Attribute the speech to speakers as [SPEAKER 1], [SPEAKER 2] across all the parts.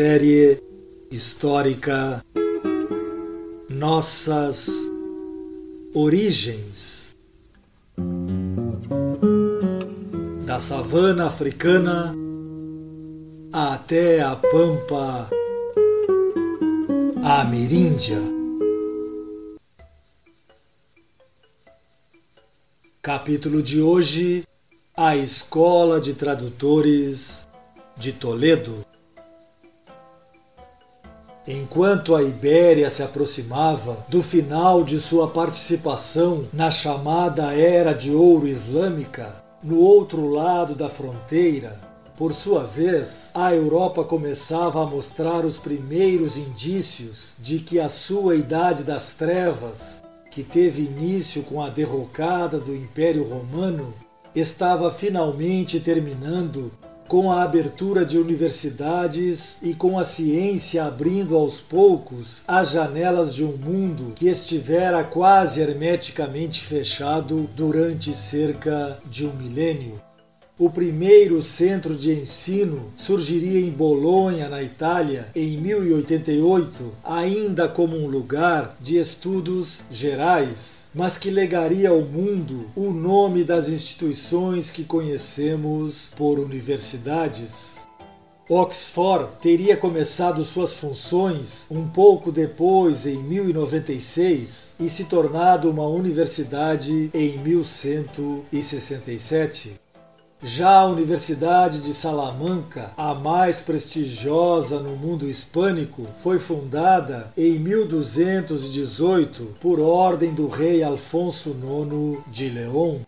[SPEAKER 1] Série histórica Nossas Origens da savana africana até a pampa ameríndia. Capítulo de hoje: A Escola de Tradutores de Toledo. Enquanto a Ibéria se aproximava do final de sua participação na chamada Era de Ouro Islâmica, no outro lado da fronteira, por sua vez, a Europa começava a mostrar os primeiros indícios de que a sua Idade das Trevas, que teve início com a derrocada do Império Romano, estava finalmente terminando com a abertura de universidades e com a ciência abrindo aos poucos as janelas de um mundo que estivera quase hermeticamente fechado durante cerca de um milênio. O primeiro centro de ensino surgiria em Bolonha, na Itália, em 1088, ainda como um lugar de estudos gerais, mas que legaria ao mundo o nome das instituições que conhecemos por universidades. Oxford teria começado suas funções um pouco depois, em 1096, e se tornado uma universidade em 1167. Já a Universidade de Salamanca, a mais prestigiosa no mundo hispânico, foi fundada em 1218 por ordem do rei Alfonso IX de León.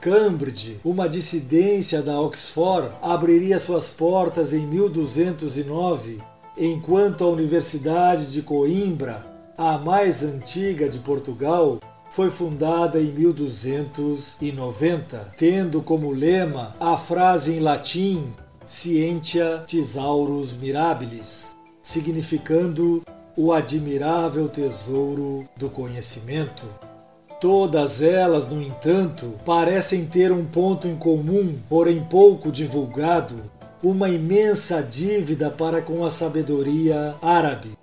[SPEAKER 1] Cambridge, uma dissidência da Oxford, abriria suas portas em 1209, enquanto a Universidade de Coimbra, a mais antiga de Portugal, foi fundada em 1290, tendo como lema a frase em latim Scientia Thesaurus Mirabilis, significando o admirável tesouro do conhecimento. Todas elas, no entanto, parecem ter um ponto em comum, porém pouco divulgado, uma imensa dívida para com a sabedoria árabe.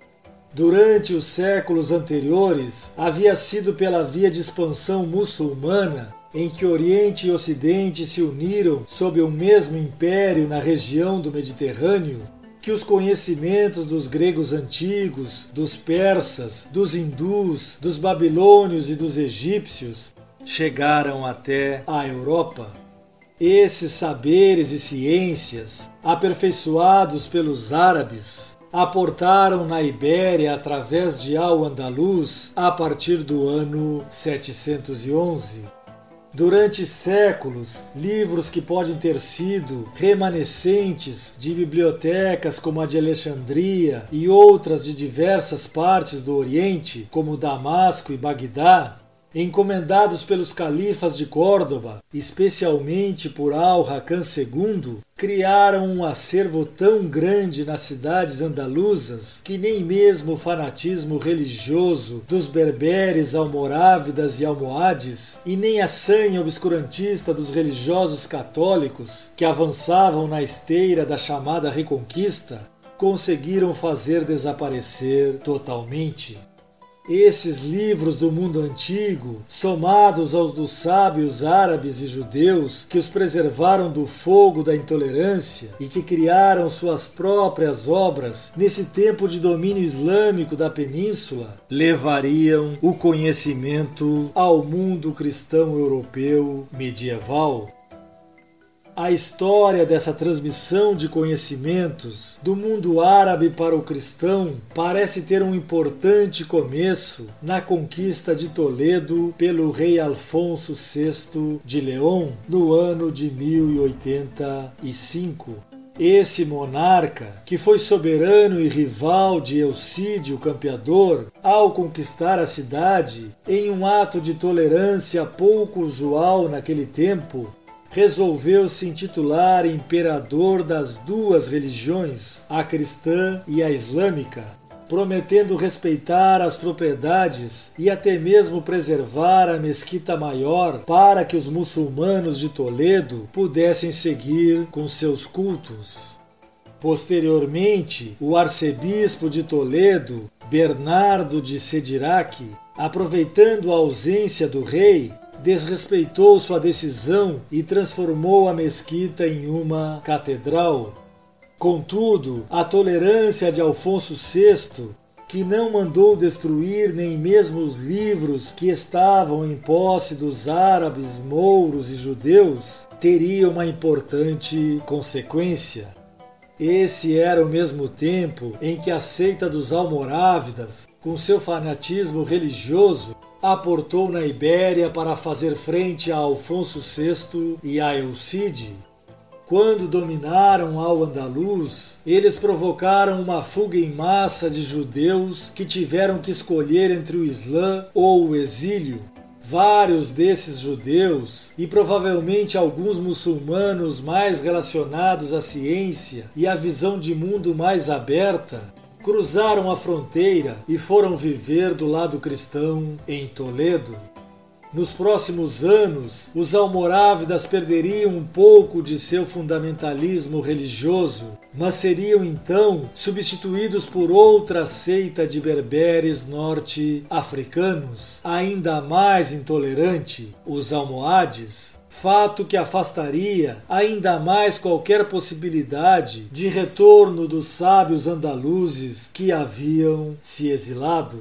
[SPEAKER 1] Durante os séculos anteriores, havia sido pela via de expansão muçulmana em que Oriente e Ocidente se uniram sob o mesmo império na região do Mediterrâneo que os conhecimentos dos gregos antigos, dos persas, dos hindus, dos babilônios e dos egípcios chegaram até a Europa. Esses saberes e ciências, aperfeiçoados pelos árabes, aportaram na Ibéria através de Al-Andalus a partir do ano 711. Durante séculos, livros que podem ter sido remanescentes de bibliotecas como a de Alexandria e outras de diversas partes do Oriente, como Damasco e Bagdá, encomendados pelos califas de Córdoba, especialmente por Al-Hakam II, criaram um acervo tão grande nas cidades andaluzas que nem mesmo o fanatismo religioso dos berberes, almorávidas e almohades, e nem a sanha obscurantista dos religiosos católicos que avançavam na esteira da chamada Reconquista, conseguiram fazer desaparecer totalmente. Esses livros do mundo antigo, somados aos dos sábios árabes e judeus que os preservaram do fogo da intolerância e que criaram suas próprias obras nesse tempo de domínio islâmico da península, levariam o conhecimento ao mundo cristão europeu medieval. A história dessa transmissão de conhecimentos do mundo árabe para o cristão parece ter um importante começo na conquista de Toledo pelo rei Alfonso VI de León no ano de 1085. Esse monarca, que foi soberano e rival de Eucídio Campeador, ao conquistar a cidade, em um ato de tolerância pouco usual naquele tempo, resolveu se intitular imperador das duas religiões, a cristã e a islâmica, prometendo respeitar as propriedades e até mesmo preservar a mesquita maior para que os muçulmanos de Toledo pudessem seguir com seus cultos. Posteriormente, o arcebispo de Toledo, Bernardo de Sedirac, aproveitando a ausência do rei, desrespeitou sua decisão e transformou a mesquita em uma catedral. Contudo, a tolerância de Alfonso VI, que não mandou destruir nem mesmo os livros que estavam em posse dos árabes, mouros e judeus, teria uma importante consequência. Esse era o mesmo tempo em que a seita dos Almorávidas, com seu fanatismo religioso, aportou na Ibéria para fazer frente a Alfonso VI e a Elcide, quando dominaram ao Andaluz, eles provocaram uma fuga em massa de judeus que tiveram que escolher entre o Islã ou o exílio. Vários desses judeus, e provavelmente alguns muçulmanos mais relacionados à ciência e à visão de mundo mais aberta, cruzaram a fronteira e foram viver do lado cristão em Toledo. Nos próximos anos, os almorávidas perderiam um pouco de seu fundamentalismo religioso, mas seriam então substituídos por outra seita de berberes norte-africanos, ainda mais intolerante, os almohades, fato que afastaria ainda mais qualquer possibilidade de retorno dos sábios andaluzes que haviam se exilado.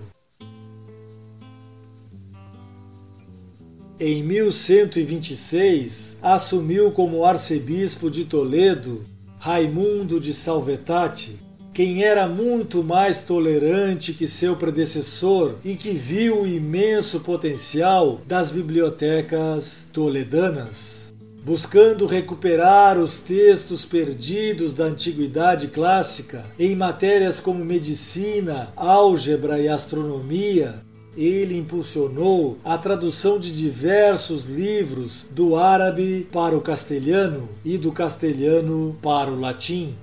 [SPEAKER 1] Em 1126, assumiu como arcebispo de Toledo Raimundo de Salvetate, quem era muito mais tolerante que seu predecessor e que viu o imenso potencial das bibliotecas toledanas. Buscando recuperar os textos perdidos da antiguidade clássica em matérias como medicina, álgebra e astronomia, ele impulsionou a tradução de diversos livros do árabe para o castelhano e do castelhano para o latim.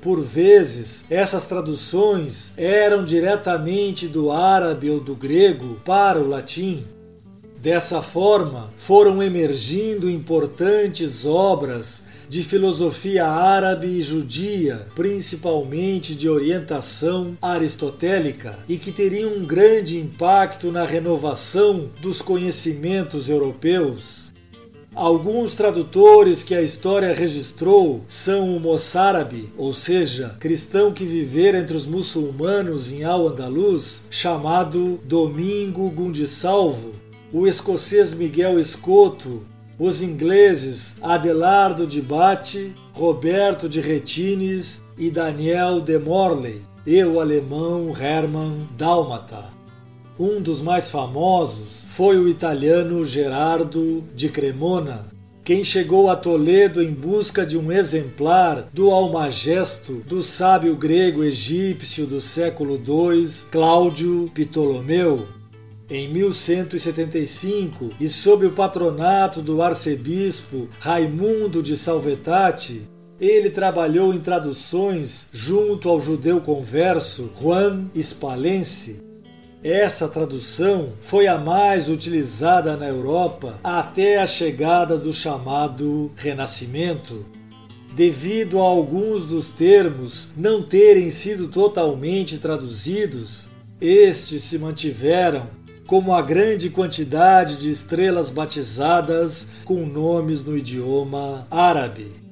[SPEAKER 1] Por vezes, essas traduções eram diretamente do árabe ou do grego para o latim. Dessa forma, foram emergindo importantes obras de filosofia árabe e judia, principalmente de orientação aristotélica, e que teriam um grande impacto na renovação dos conhecimentos europeus. Alguns tradutores que a história registrou são o moçárabe, ou seja, cristão que vivera entre os muçulmanos em Al-Andalus, chamado Domingo Gundisalvo, o escocês Miguel Escoto, os ingleses Adelardo de Bate, Roberto de Retines e Daniel de Morley, e o alemão Hermann Dálmata. Um dos mais famosos foi o italiano Gerardo de Cremona, quem chegou a Toledo em busca de um exemplar do Almagesto do sábio grego egípcio do século II, Cláudio Ptolomeu, em 1175 e sob o patronato do arcebispo Raimundo de Salvetate, ele trabalhou em traduções junto ao judeu converso Juan Spalense. Essa tradução foi a mais utilizada na Europa até a chegada do chamado Renascimento. Devido a alguns dos termos não terem sido totalmente traduzidos, estes se mantiveram como a grande quantidade de estrelas batizadas com nomes no idioma árabe.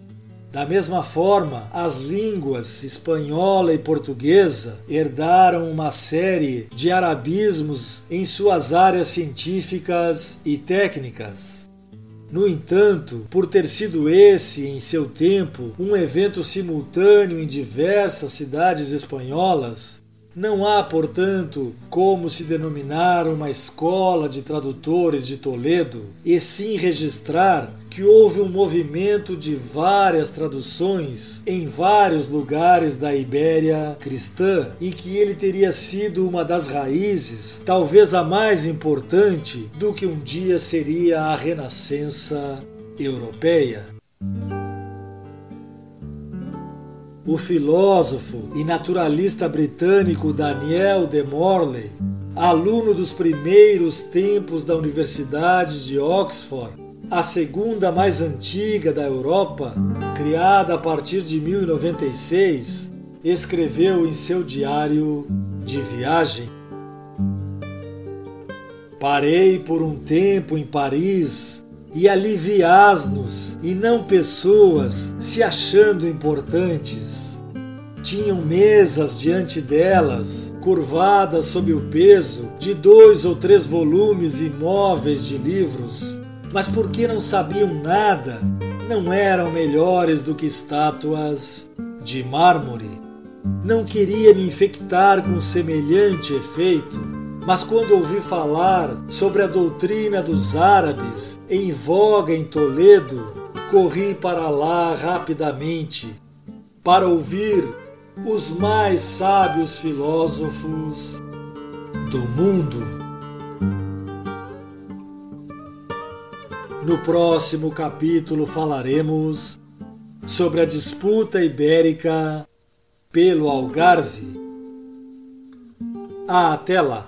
[SPEAKER 1] Da mesma forma, as línguas espanhola e portuguesa herdaram uma série de arabismos em suas áreas científicas e técnicas. No entanto, por ter sido esse, em seu tempo, um evento simultâneo em diversas cidades espanholas, não há, portanto, como se denominar uma escola de tradutores de Toledo, e sim registrar que houve um movimento de várias traduções em vários lugares da Ibéria cristã e que ele teria sido uma das raízes, talvez a mais importante, do que um dia seria a renascença europeia. O filósofo e naturalista britânico Daniel de Morley, aluno dos primeiros tempos da Universidade de Oxford, a segunda mais antiga da Europa, criada a partir de 1096, escreveu em seu diário de viagem: Parei por um tempo em Paris e ali vi asnos e não pessoas se achando importantes. Tinham mesas diante delas, curvadas sob o peso de dois ou três volumes imóveis de livros mas porque não sabiam nada, não eram melhores do que estátuas de mármore. Não queria me infectar com semelhante efeito, mas quando ouvi falar sobre a doutrina dos árabes em voga em Toledo, corri para lá rapidamente para ouvir os mais sábios filósofos do mundo. No próximo capítulo falaremos sobre a disputa ibérica pelo Algarve. Até lá!